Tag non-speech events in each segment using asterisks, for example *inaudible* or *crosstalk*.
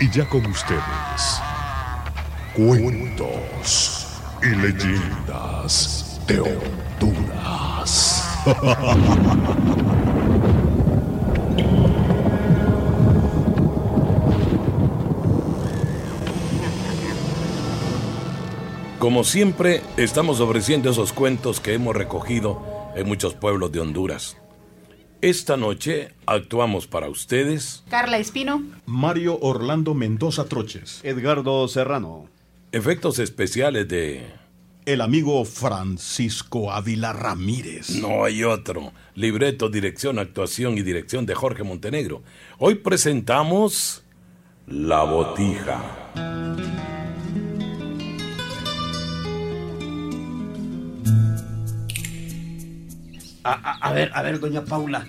Y ya con ustedes, cuentos y leyendas de Honduras. Como siempre, estamos ofreciendo esos cuentos que hemos recogido en muchos pueblos de Honduras. Esta noche actuamos para ustedes Carla Espino. Mario Orlando Mendoza Troches. Edgardo Serrano. efectos especiales de... El amigo Francisco Ávila Ramírez. No hay otro. Libreto, dirección, actuación y dirección de Jorge Montenegro. Hoy presentamos La Botija. A, a- a ver, a ver, doña Paula,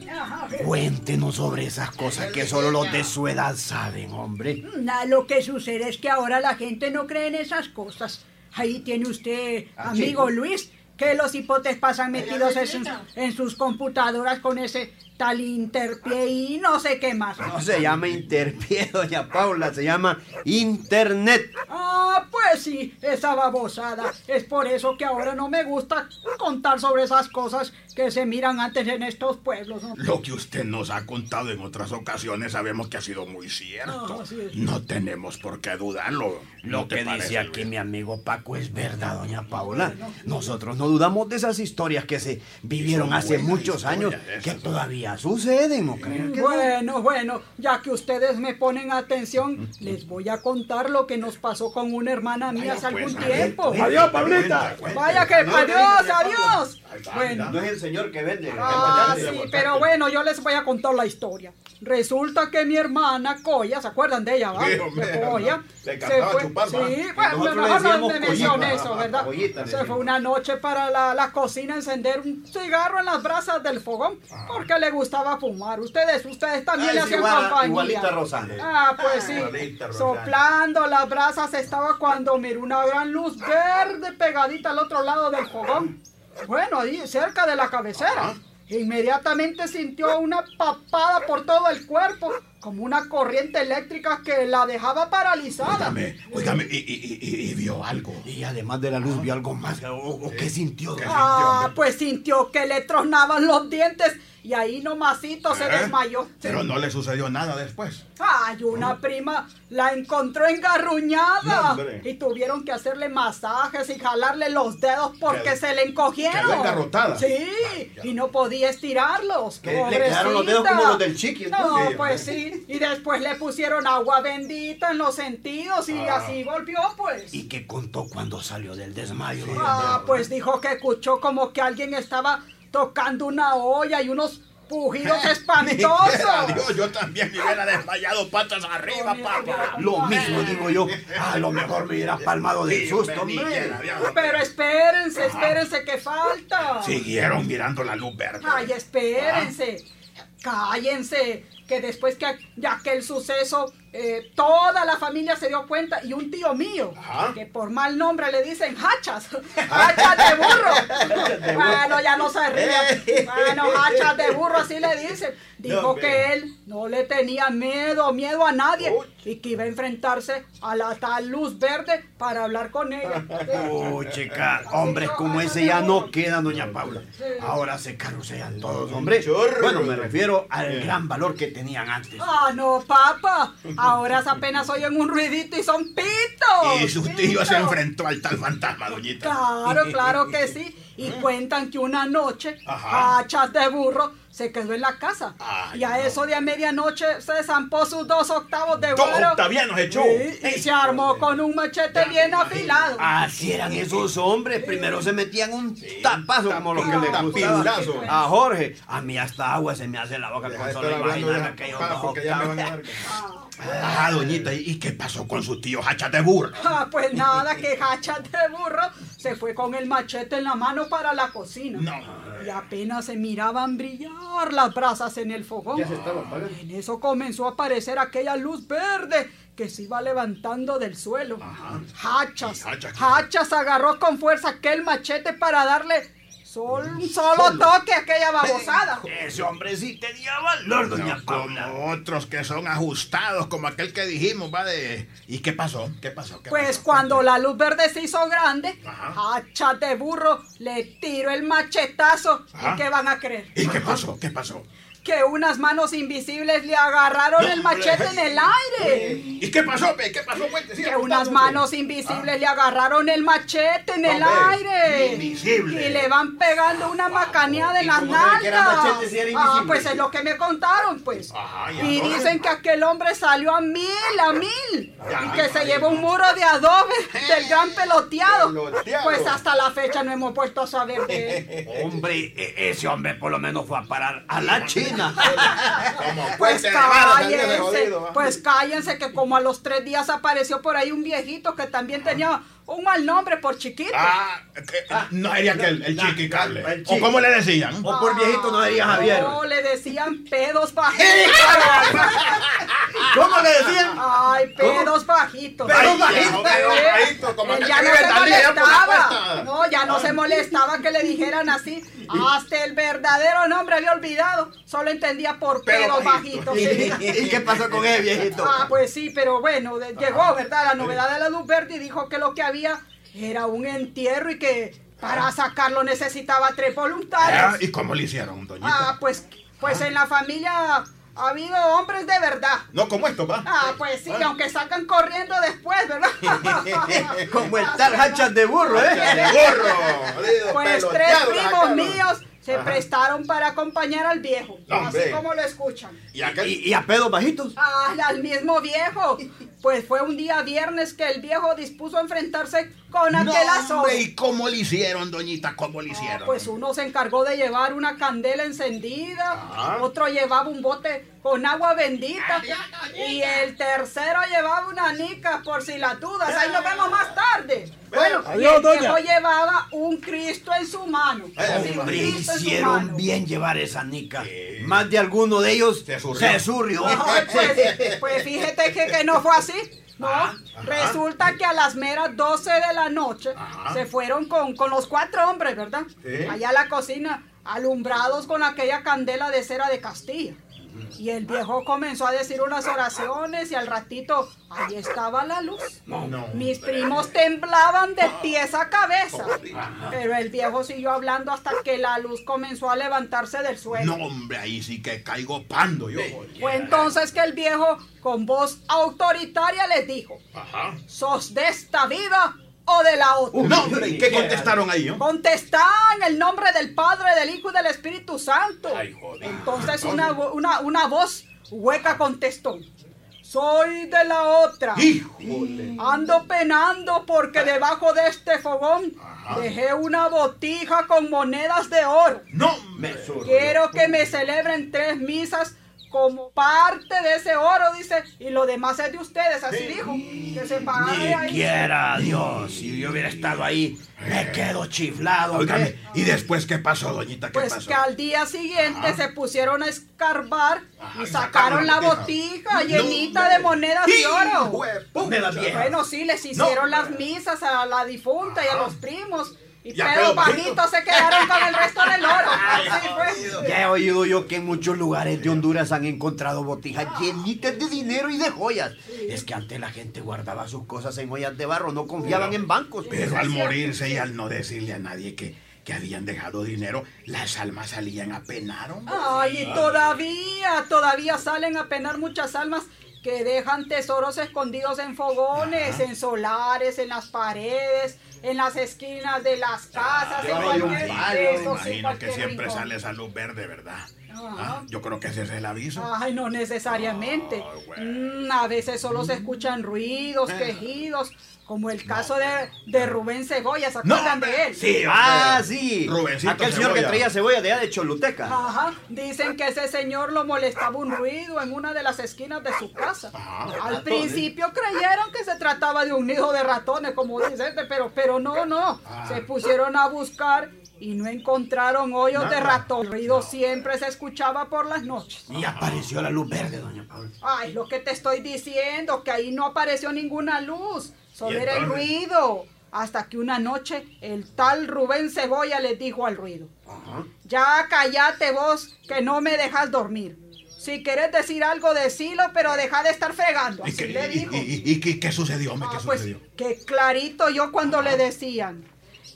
cuéntenos sobre esas cosas que solo los de su edad saben, hombre. Nah, lo que sucede es que ahora la gente no cree en esas cosas. Ahí tiene usted, amigo Luis, que los hipotes pasan metidos en sus, en sus computadoras con ese tal interpie y no sé qué más. No se llama interpie, doña Paula, se llama internet. Ah, pues sí, esa babosada. Es por eso que ahora no me gusta contar sobre esas cosas que se miran antes en estos pueblos. ¿no? Lo que usted nos ha contado en otras ocasiones sabemos que ha sido muy cierto. No, así es. No tenemos por qué dudarlo. Lo ¿No te que parece, dice aquí Luis? mi amigo Paco es verdad, doña Paula. Nosotros no dudamos de esas historias que se vivieron hace muchos años, que todavía suceden, ¿no creen? Bueno, bueno, ya que ustedes me ponen atención, les voy a contar lo que nos pasó con una hermana mía hace pues, algún tiempo. Adiós, Pablita. Vaya que No, adiós, no, no, adiós. No, Bueno, No es el señor que vende. ah, sí, pero bueno, yo les voy a contar la historia. Resulta que mi hermana Coya, ¿se acuerdan de ella, va? Sí, hombre, Coya. no, le se fue, chupar, sí, va. bueno, mejor no me mencioné eso, ¿verdad? Collita se fue una noche para la, la cocina a encender un cigarro en las brasas del fogón porque le gustaba fumar. Ustedes, ustedes también Ah, le hacían igual- compañía. igualita Rosana. Ah, pues sí. Igualita a Rosana. Soplando las brasas estaba cuando miró una gran luz verde pegadita al otro lado del fogón. Bueno, ahí cerca de la cabecera. Inmediatamente sintió una papada por todo el cuerpo, como una corriente eléctrica que la dejaba paralizada. Óigame, óigame, y, y- y- y vio algo. Y además de la luz vio algo más. ¿O, o qué sintió? Ah, pues sintió que le tronaban los dientes y ahí nomasito se ¿Eh? desmayó. Pero no le sucedió nada después. Ay, una prima la encontró engarruñada No, y tuvieron que hacerle masajes y jalarle los dedos porque se le encogieron. quedó engarrotada. Sí, y no podía estirarlos. Que le quedaron los dedos como los del chiqui, No, pues sí. Y después le pusieron agua bendita en los sentidos y Ah. así volvió, pues. ¿Y qué contó cuando salió del desmayo? Ah, pues dijo que escuchó como que alguien estaba tocando una olla y unos pujidos *laughs* espantosos. Dios, yo también me hubiera desmayado patas arriba, papá. Lo mismo digo yo. A lo mejor me hubiera palmado del Sí, susto, hombre. Pero espérense, espérense que falta. Siguieron mirando la luz verde. Ay, espérense. Cállense. Que después que de aquel suceso, eh, toda la familia se dio cuenta y un tío mío, Ajá. que por mal nombre le dicen hachas, *laughs* *laughs* hachas de burro. bueno, ya no se ríe. Bueno, hachas de burro, así le dicen. Dijo No, que él no le tenía miedo, miedo a nadie y que iba a enfrentarse a la tal luz verde para hablar con ella. Uy, chica, hombres como ese ya no quedan, doña Paula. Ahora se carrusean todos, hombre. Bueno, me refiero al gran valor que tenían antes. Ah, no, papá. *laughs* Ahora apenas oyen un ruidito y son pitos. Y su tío se enfrentó al tal fantasma, doñita. Claro, *laughs* claro que sí. Y cuentan que una noche, Ajá. hachas de burro se quedó en la casa. Ay, y a eso de a medianoche se zampó sus dos octavos de Dos güero. octavianos echó. Sí, y se armó con un machete bien afilado. Así eran esos hombres. Primero se metían un tapazo como lo que le gustaba a Jorge. A mí hasta agua se me hace en la boca con solo imaginarme aquellos dos octavos. Ah, doñita, ¿y qué pasó con su tío Hacha de burro? Ah, pues nada, que hachas de burro se fue con el machete en la mano para la cocina. Y apenas se miraban brillar las brasas en el fogón. En eso comenzó a aparecer aquella luz verde que se iba levantando del suelo. Hachas, Hachas agarró con fuerza aquel machete para darle sol- un solo toque a aquella babosada. Ese hombre sí tenía valor, doña No, Paula. como otros que son ajustados, como aquel que dijimos, va de... ¿Y qué pasó? ¿Qué pasó? ¿Qué Pues pasó? cuando la luz verde se hizo grande, hacha de burro le tiró el machetazo. Ajá. ¿Y qué van a creer? ¿Y qué pasó? ¿Qué pasó? Que unas manos invisibles le agarraron el machete en el aire. ¿Y qué pasó, pe? ¿Qué pasó? Cuente, siga Que unas manos invisibles le agarraron el machete en el aire. invisible. Y le van pegando una macaneada en las nalgas. Ah, pues es lo que me contaron, pues. ¿y dicen que aquel hombre salió a mil, a mil. Y que se llevó un muro de adobe *laughs* del gran peloteado. Peloteado. Pues hasta la fecha no hemos vuelto a saber de él. *laughs* Hombre, e- ese hombre por lo menos fue a parar a la China. Pues cállense, pues cállense que como a los tres días apareció por ahí un viejito que también tenía un mal nombre por chiquito. Ah, que- no sería que el, el chiqui cable. el ¿O cómo le decían? O por viejito no diría Javier. No, le decían pedos *laughs* bajitos. ¿Cómo le decían? Ay, pedos bajitos. Pedos bajitos, pedos bajitos, como Él ya no se molestaba. No, ya no se molestaba que le dijeran así. Hasta el verdadero nombre había olvidado. Solo entendía por Pedos bajitos. bajitos. *laughs* ¿Y, qué pasó con ese viejito? Ah, pues sí, pero bueno, de- llegó, ¿verdad? La novedad de la luz verde y dijo que lo que había era un entierro y que para sacarlo necesitaba tres Ah, voluntarios. ¿Y cómo le hicieron, doñita? Ah, pues, pues en la familia ha habido hombres de verdad. No, como esto, va. Ah, pues sí, aunque sacan corriendo después, ¿verdad? *laughs* Como el tal hachas de burro, De ¿eh? gorro. jodido, *laughs* Pues tres primos míos se prestaron para acompañar al viejo, No, así como lo escuchan. ¿Y aquel? ¿Y, y a pedos bajitos? Ah, al mismo viejo. Pues fue un día viernes que el viejo dispuso a enfrentarse con aquel No, azote. hombre, ¿y cómo le hicieron, doñita? ¿Cómo le hicieron? Pues uno se encargó de llevar una candela encendida, otro llevaba un bote con agua bendita y el tercero llevaba una nica por si las dudas. Ahí nos vemos más tarde. Bueno, Adiós, el viejo llevaba un Cristo en su mano. Hombre, hicieron mano. bien llevar esa nica. Más de alguno de ellos se surrió. pues, pues fíjate que, que no fue así. No, resulta que a las meras 12 de la noche se fueron con, con los cuatro hombres, ¿verdad? Sí. Allá a la cocina, alumbrados con aquella candela de cera de Castilla. Y el viejo comenzó a decir unas oraciones y al ratito ahí estaba la luz. Mis primos temblaban de pies a cabeza. Pero el viejo siguió hablando hasta que la luz comenzó a levantarse del suelo. No, hombre, ahí sí que caigo pando yo. Fue entonces que el viejo, con voz autoritaria, les dijo: Ajá. ¿Sos de esta vida o de la otra? No, hombre, ¿y qué contestaron ahí? no? Contestá en el nombre del Padre, del Hijo y del Espíritu Santo. Ay, joder. Entonces una, una, una voz hueca contestó. Soy de la otra. Híjole. Ando penando porque debajo de este fogón dejé una botija con monedas de oro. No, Quiero que me celebren tres misas como parte de ese oro, dice, y lo demás es de ustedes, así dijo. Que se pagara de Ni ahí. quiera Dios, si yo hubiera estado ahí, me quedo chiflado. Óigame. ¿y después qué pasó, doñita? ¿Qué Pues pasó? que al día siguiente se pusieron a escarbar y y sacaron la botija llenita de monedas de oro. Bueno, sí, les hicieron las misas a la difunta y a los primos. Y Y a pero Pedro bajitos se quedaron con el resto del oro. *laughs* Así fue. Ya he oído yo que en muchos lugares de Honduras han encontrado botijas llenitas de dinero y de joyas. Es que antes la gente guardaba sus cosas en ollas de barro, no confiaban en bancos. Pero al morirse y al no decirle a nadie que, que habían dejado dinero, las almas salían a penar, hombre. Ay, y todavía, todavía salen a penar muchas almas que dejan tesoros escondidos en fogones, en solares, en las paredes, en las esquinas de las casas, en Yo hay un cualquier palo, eso, sí, imagino que cualquier siempre rincón. sale esa luz verde, ¿verdad? Ah, Yo creo que ese es el aviso. Ay, no necesariamente. Ah, bueno. Mm, a veces solo se escuchan ruidos, quejidos, como el caso de, de Rubén Cebolla, ¿se acuerdan de él? Sí, Ah, hombre. sí. Rubencito Aquel señor que traía cebolla de allá de Choluteca. Ajá, dicen que ese señor lo molestaba un ruido en una de las esquinas de su casa. Al principio creyeron que se trataba de un nido de ratones, como dice este, pero, pero no, no. Se pusieron a buscar y no encontraron hoyos de ratón. El ruido siempre se escuchaba por las noches. Y apareció la luz verde, doña Paula. Ay, lo que te estoy diciendo, que ahí no apareció ninguna luz, solo ¿Y era el ruido. Hasta que una noche el tal Rubén Cebolla le dijo al ruido, ya cállate vos, que no me dejas dormir. Si querés decir algo, decilo, pero deja de estar fregando. ¿Y qué, le y- dijo. y- y- y qué- qué sucedió, hombre? Ah, ¿Qué pues sucedió? que clarito yo cuando le decían,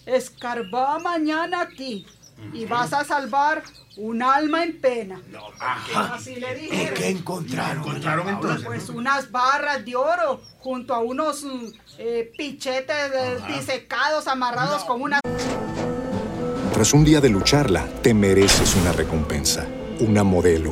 escarbá mañana aquí y vas a salvar un alma en pena. Así le ¿Y dijeron. qué encontraron? ¿Encontraron entonces? Pues unas barras de oro junto a unos eh, pichetes disecados amarrados con una... Tras un día de lucharla, te mereces una recompensa, una modelo,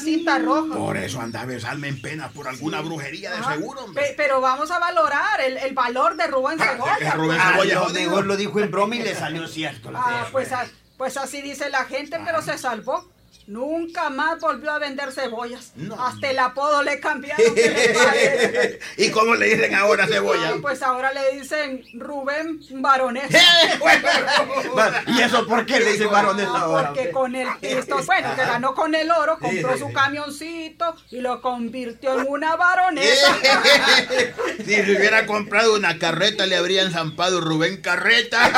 Cinta roja. Por eso andaba esa alma en pena, por alguna brujería de Ajá. seguro, hombre. Pe- pero vamos a valorar el, el valor de Rubén Ah, Cebolla. que Rubén. Cebolla Ah, lo dijo en broma y le salió cierto. la Ah, pues, a- pues así dice la gente, pero se salvó. Nunca más volvió a vender cebollas. Hasta el apodo le cambiaron. ¿qué le? *laughs* ¿Y cómo le dicen ahora cebolla? Ah, pues ahora le dicen Rubén Baronés. *laughs* ¿Y eso por qué le dice varones Ah, ahora? Porque con el pisto, bueno, que ganó con el oro, compró su camioncito y lo convirtió en una baronesa. *laughs* si se hubiera comprado una carreta, le habrían zampado Rubén Carreta.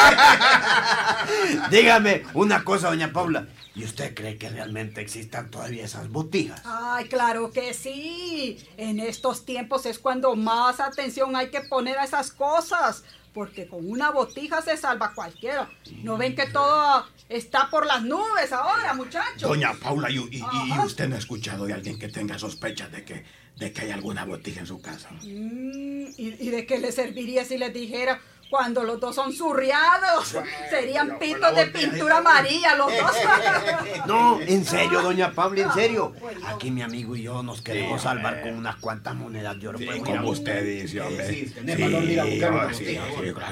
Dígame una cosa, doña Paula. ¿Y usted cree que realmente existan todavía esas botijas? Ay, claro que sí. En estos tiempos es cuando más atención hay que poner a esas cosas. Porque con una botija se salva cualquiera. ¿No ven que todo está por las nubes ahora, muchachos? Doña Paula, ¿y, y- y Ajá. usted no ha escuchado de alguien que tenga sospechas de que, de que hay alguna botija en su casa? Mm, ¿y, y de qué le serviría si les dijera cuando los dos son zurriados? Serían pitos de pintura amarilla los *laughs* dos. No, en serio, doña Paula, en serio. Pues no. Aquí mi amigo y yo nos queremos Sí, salvar con unas cuantas monedas de oro. Sí, Pues, como usted dice, hombre. Sí, sí,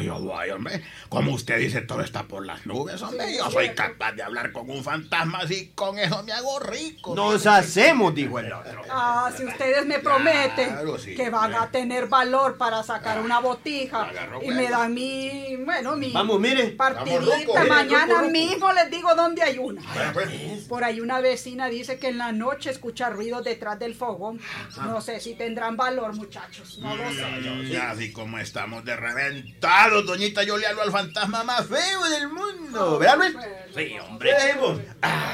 yo voy, hombre. Como usted dice, todo está por las nubes, hombre. Yo soy capaz de hablar con un fantasma así, con eso me hago rico. Nos hacemos, dijo el otro. Ah, si ustedes me prometen Claro, sí, que van a tener valor para sacar una botija y me dan mi, bueno, mi Vamos, mire. partidita, Vamos, mañana mismo les digo dónde hay una. Pues, Por ahí una vecina dice que en la noche escucha ruidos detrás del fogón. No sé si tendrán valor, muchachos. No lo sé. mm, así como estamos de reventados, doñita, yo le hablo al fantasma más feo del mundo. ¿Verdad, Luis? Sí, hombre. Ay,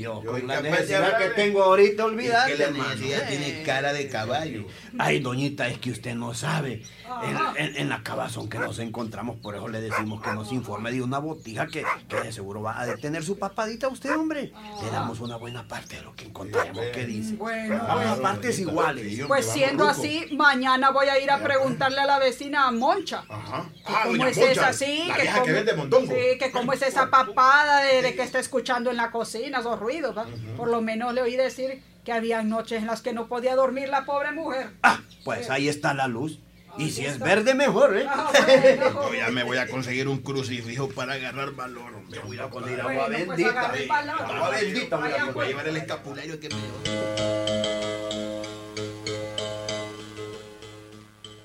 yo Yo con la necesidad que tengo ahorita, Es olvídate, que la necesidad tiene cara de caballo. Ay, doñita, es que usted no sabe. En, en- en la cabazón que nos encontramos, por eso le decimos que nos informe de una botija que, que de seguro va a detener su papadita a usted, hombre. Le damos una buena parte de lo que encontremos. ¿Qué dice? Bueno, a bueno. partes iguales. Pues siendo así, mañana voy a ir a preguntarle a la vecina Moncha. Ajá. Ah, ¿Cómo doña es Moncha, esa así? La que vieja que cómo- vende. Sí, que cómo es esa *laughs* papada de, de que está escuchando en la cocina, esos ruidos, ¿va? Por lo menos le oí decir que había noches en las que no podía dormir la pobre mujer. Ah, pues ahí está la luz. Y si es verde, mejor, ¿eh? Ah, bueno. *laughs* Yo ya me voy a conseguir un crucifijo para agarrar valor. hombre. Voy a poner Bueno, agua pues bendita. valor. Agua bendita, voy a Voy a pues. llevar el escapulario que me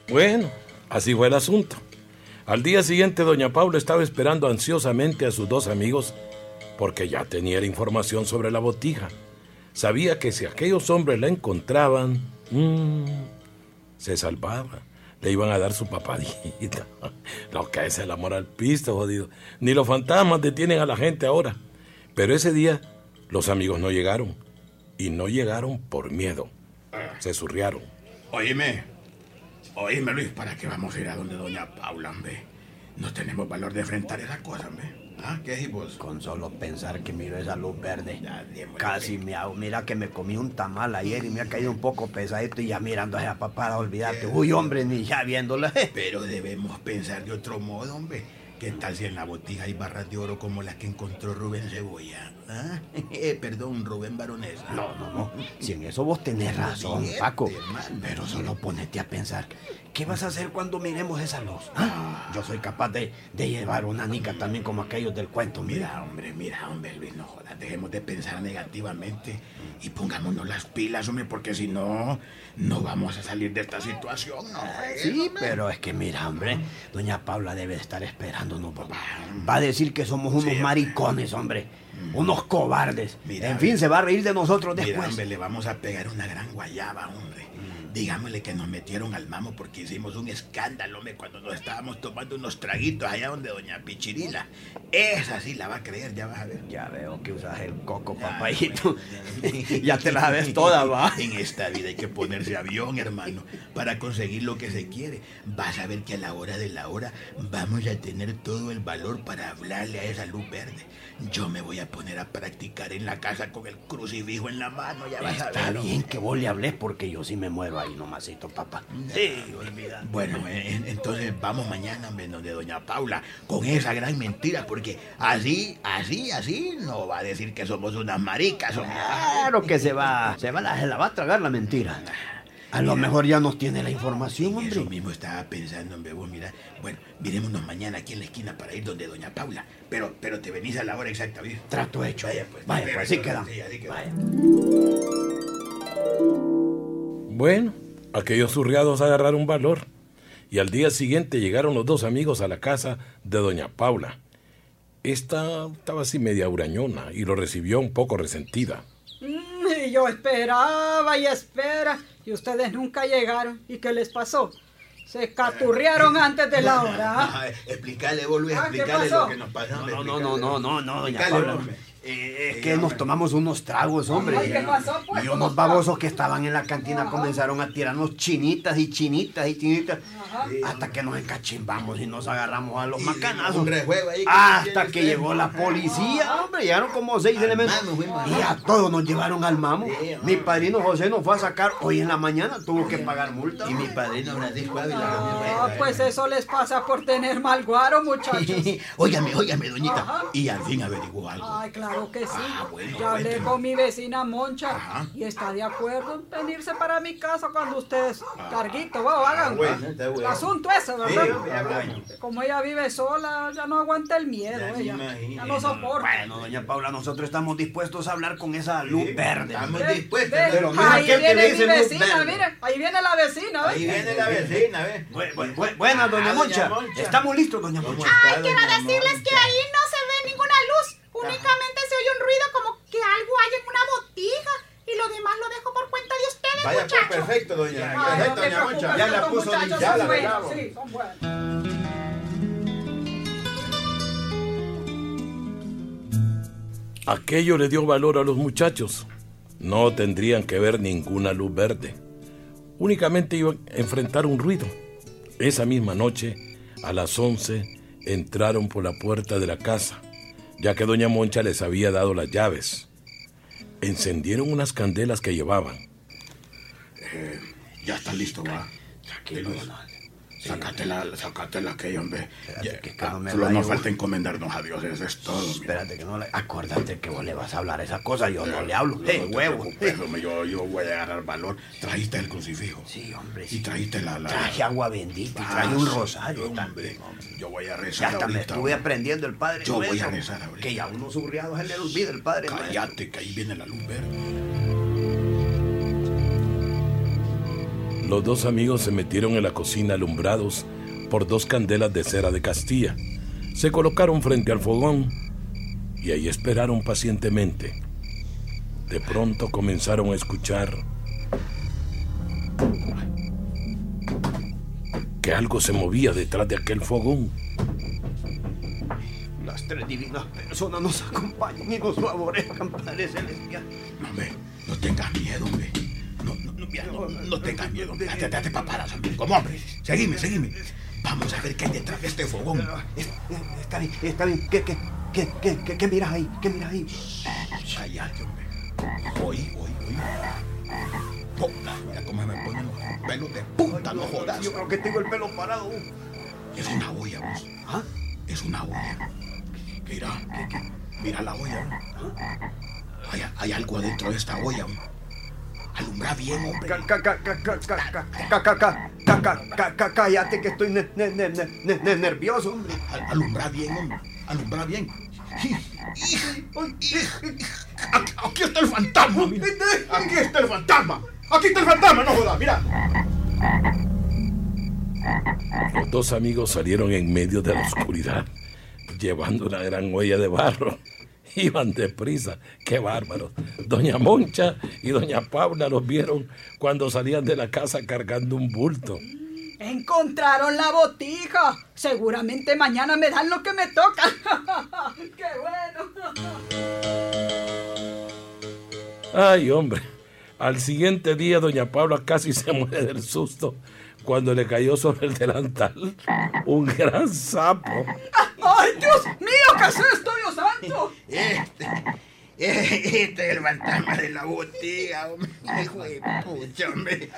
Bueno, así fue el asunto. Al día siguiente, doña Paula estaba esperando ansiosamente a sus dos amigos porque ya tenía la información sobre la botija. Sabía que si aquellos hombres la encontraban, mm, se salvaba. Le iban a dar su papadita. *laughs* Lo que es el amor al pisto, jodido. Ni los fantasmas detienen a la gente ahora. Pero ese día los amigos no llegaron. Y no llegaron por miedo. Se surriaron. Oíme, oíme Luis, ¿para qué vamos a ir a donde doña Paula, hombre? No tenemos valor de enfrentar esa cosa, hombre. ¿Ah? ¿Qué es vos? Con solo pensar que miro esa luz verde, démosle. casi me hago. Mira que me comí un tamal ayer y me ha caído un poco pesadito y ya mirando a esa papada, olvídate. Uy, hombre, ni ya viéndola. *laughs* Pero debemos pensar de otro modo, hombre. ¿Qué tal si en la botija hay barras de oro como las que encontró Rubén Cebolla? ¿Ah? *laughs* Eh, perdón, Rubén Baronesa. No, no, no. Si en eso vos tenés razón, Paco. Pero solo ponete a pensar. ¿Qué vas a hacer cuando miremos esa luz? ¿Ah? Yo soy capaz de, de llevar una nica también como aquellos del cuento. Mira. Mira, hombre, mira, hombre, Luis, no jodas. Dejemos de pensar negativamente y pongámonos las pilas, hombre, porque si no, no vamos a salir de esta situación, ¿no? Sí, pero es que mira, hombre, doña Paula debe estar esperándonos, papá. Va a decir que somos unos Sí. maricones, hombre. Unos cobardes. Mira, en fin, se va a reír de nosotros Mira, después. hombre, le vamos a pegar una gran guayaba, hombre. Digámosle que nos metieron al mamo porque hicimos un escándalo, hombre, cuando nos estábamos tomando unos traguitos allá donde doña Pichirila. Esa sí la va a creer, ya vas a ver. Ya veo que usas el coco, papayito. *laughs* ya te la sabes toda, va. *laughs* En esta vida hay que ponerse avión, hermano, para conseguir lo que se quiere. Vas a ver que a la hora de la hora vamos a tener todo el valor para hablarle a esa luz verde. Yo me voy a poner a practicar en la casa con el crucifijo en la mano, ya vas a Está ver. bien que vos le hables porque yo sí me muero ahí nomasito, papá. Sí, olvida. Bueno, eh, entonces vamos mañana donde doña Paula con esa gran mentira, porque así, así, así no va a decir que somos unas maricas. hombre. Claro que se va, se va, la, se la va a tragar la mentira. A lo mejor ya nos tiene la información, Eso hombre. mismo estaba pensando, hombre, vos, mira. Bueno, mirémonos mañana aquí en la esquina para ir donde doña Paula. Pero, pero te venís a la hora exacta, ¿viste? Trato hecho. Vaya, pues. Vaya, pues así entonces, queda. sí, así queda. Vaya. Bueno, aquellos surriados agarraron valor. Y al día siguiente llegaron los dos amigos a la casa de doña Paula. Esta estaba así media hurañona y lo recibió un poco resentida. Mm, Y yo esperaba y espera y ustedes nunca llegaron. ¿Y qué les pasó? Se caturrearon antes de la hora. ¿ah? *laughs* Ajá, explícale, vos, Luis, Ah, ¿qué explícale pasó? lo que nos hombre, No, no, no, no, no, no, doña Paula. Hombre. Eh, es que nos tomamos unos tragos, hombre. Ay, ¿qué pasó, pues? Y ¿Cómo unos babosos que estaban en la cantina comenzaron a tirarnos chinitas y chinitas y chinitas. Hasta que nos encachimbamos y nos agarramos a los Y macanazos. ahí que Hasta que llegó la policía, hombre. Llegaron como seis Al elementos. Y a todos nos llevaron al mamo. Sí. Mi padrino José nos fue a sacar hoy en la mañana. Tuvo que pagar multa. Y mi padrino Francisco Ávila. Ah, pues eso les pasa por tener mal guaro, muchachos. *laughs* óigame, óigame, doñita. Ajá. Y al fin averiguó algo. Ay, claro que sí. Ah, bueno, ya hablé cuénteme. con mi vecina Moncha Ajá. y está de acuerdo en venirse para mi casa cuando ustedes, carguito, va, hagan Ah, bueno, bueno. el asunto ese, ¿verdad? Sí, ya bueno. Como ella vive sola, ya no aguanta el miedo, Ya ella. imagino. Ya no soporta. Bueno, doña Paula, nosotros estamos dispuestos a hablar con esa luz verde. Estamos Ve, dispuestos. pero mira ahí aquel que viene le mi vecina, verde. mire, ahí viene la vecina, ¿ve? Ahí viene la vecina, ¿ves? Bu- bu- bu- buenas, doña Ah, Moncha. doña Moncha. Estamos listos, doña ¿Cómo Moncha. Ay, quiero decirles que ahí no se ve ninguna luz. Únicamente ruido como que algo hay en una botija. Y lo demás lo dejo por cuenta de ustedes, Vaya, pues muchachos. perfecto, doña. No Perfecto, te doña Moncha. Ya la puso, ya son la buenos, sí, son buenos. Aquello le dio valor a los muchachos. No tendrían que ver ninguna luz verde. Únicamente iban a enfrentar un ruido. Esa misma noche, a las 11, entraron por la puerta de la casa, ya que doña Moncha les había dado las llaves. Encendieron unas candelas que llevaban. Ya está listo, va. Tranquilo, Luis, don- Sácatela, sácatela aquella, hombre. Espérate, que- que no me Solo nos falta encomendarnos a Dios, eso es todo. mira. Espérate que no le... Acuérdate que vos le vas a hablar esa cosa, yo no le hablo. No Eh, te huevo. yo, yo voy a agarrar valor. Trajiste el crucifijo. Sí, hombre, Y sí. trajiste la... la Traje agua bendita y Ah, traje un rosario hombre. también, hombre. Yo voy a Ya rezar hasta me ahorita, estuve hombre. aprendiendo el Padre Yo voy a rezar ahorita. Que ya unos surriados se le olvida el Padre Nuestro. Cállate, que ahí viene la luz verde. Los dos amigos se metieron en la cocina alumbrados por dos candelas de cera de Castilla. Se colocaron frente al fogón y ahí esperaron pacientemente. De pronto comenzaron a escuchar que algo se movía detrás de aquel fogón. Las tres divinas personas nos acompañen y nos favorezcan, Padre Celestial. No, hombre, no tengas miedo, hombre. No, tengas miedo. Date, date papadas. Como hombre. Seguime, seguime. Vamos a ver qué hay detrás de este fogón. Es- es- Está bien, está bien. ¿Qué, qué, qué, qué, qué, qué miras ahí? ¿Qué miras ahí? Cállate, hombre. Oí, oí, oí. Puta, mira cómo me ponen los pelos de punta, no jodas. Yo creo que tengo el pelo parado. Es una olla, vos. ¿Ah? Es una olla. Mira, mira la olla. Hay, hay algo adentro de esta olla. Alumbra bien, hombre. Cállate que estoy nervioso, hombre. Alumbra bien, hombre. Alumbra bien. Aquí está el fantasma. Aquí está el fantasma. Aquí está el fantasma, no jodas, mira. Los dos amigos salieron en medio de la oscuridad, llevando una gran huella de barro. *laughs* Iban deprisa, qué bárbaros. Doña Moncha y doña Paula los vieron cuando salían de la casa cargando un bulto. Encontraron la botija. Seguramente mañana me dan lo que me toca. *laughs* ¡Qué bueno! Ay, hombre. Al siguiente día, doña Paula casi se muere del susto cuando le cayó sobre el delantal un gran sapo. ¡Ay, Dios mío! ¿Qué es esto, santo? Este, este es el fantasma de la botiga, hombre. Hijo de pucha, hombre.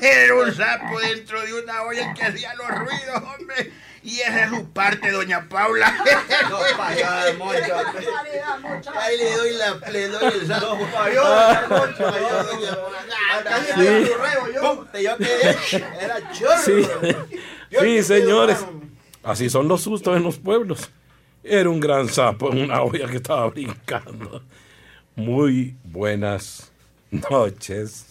Era un sapo dentro de una olla que hacía los ruidos, hombre. Y esa es su parte, doña Paula. No. Ahí le doy la le doy el sapo. Doña Paula. Yo quedé. Era chorro. Sí, sí, señores. Así son los sustos en los pueblos. Era un gran sapo en una olla que estaba brincando. Muy buenas noches.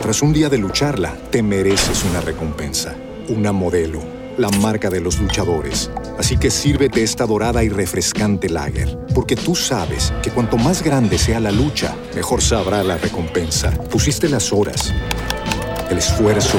Tras un día de lucharla, te mereces una recompensa, una modelo, la marca de los luchadores. Así que sírvete esta dorada y refrescante lager, porque tú sabes que cuanto más grande sea la lucha, mejor sabrá la recompensa. Pusiste las horas, el esfuerzo,